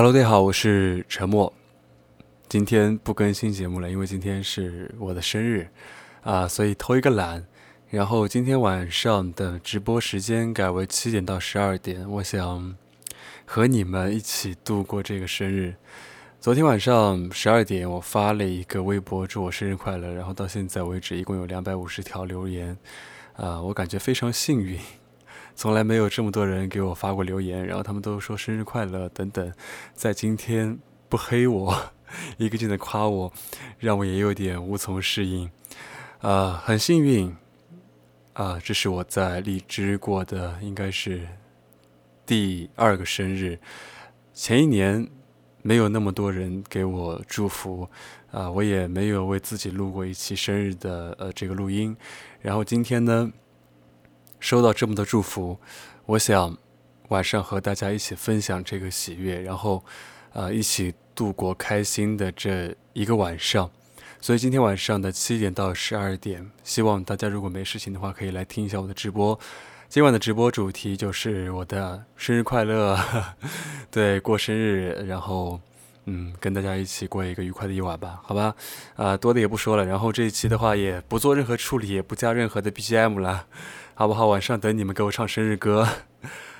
Hello，大家好，我是陈默。今天不更新节目了，因为今天是我的生日啊，所以偷一个懒。然后今天晚上的直播时间改为七点到十二点，我想和你们一起度过这个生日。昨天晚上十二点，我发了一个微博祝我生日快乐，然后到现在为止一共有两百五十条留言，啊，我感觉非常幸运，从来没有这么多人给我发过留言，然后他们都说生日快乐等等，在今天不黑我，一个劲的夸我，让我也有点无从适应，啊，很幸运，啊，这是我在荔枝过的应该是第二个生日，前一年。没有那么多人给我祝福，啊，我也没有为自己录过一期生日的呃这个录音，然后今天呢，收到这么多祝福，我想晚上和大家一起分享这个喜悦，然后呃一起度过开心的这一个晚上，所以今天晚上的七点到十二点，希望大家如果没事情的话，可以来听一下我的直播。今晚的直播主题就是我的生日快乐，对，过生日，然后，嗯，跟大家一起过一个愉快的夜晚吧，好吧，啊，多的也不说了，然后这一期的话也不做任何处理，也不加任何的 BGM 了，好不好？晚上等你们给我唱生日歌，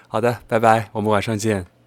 好的，拜拜，我们晚上见。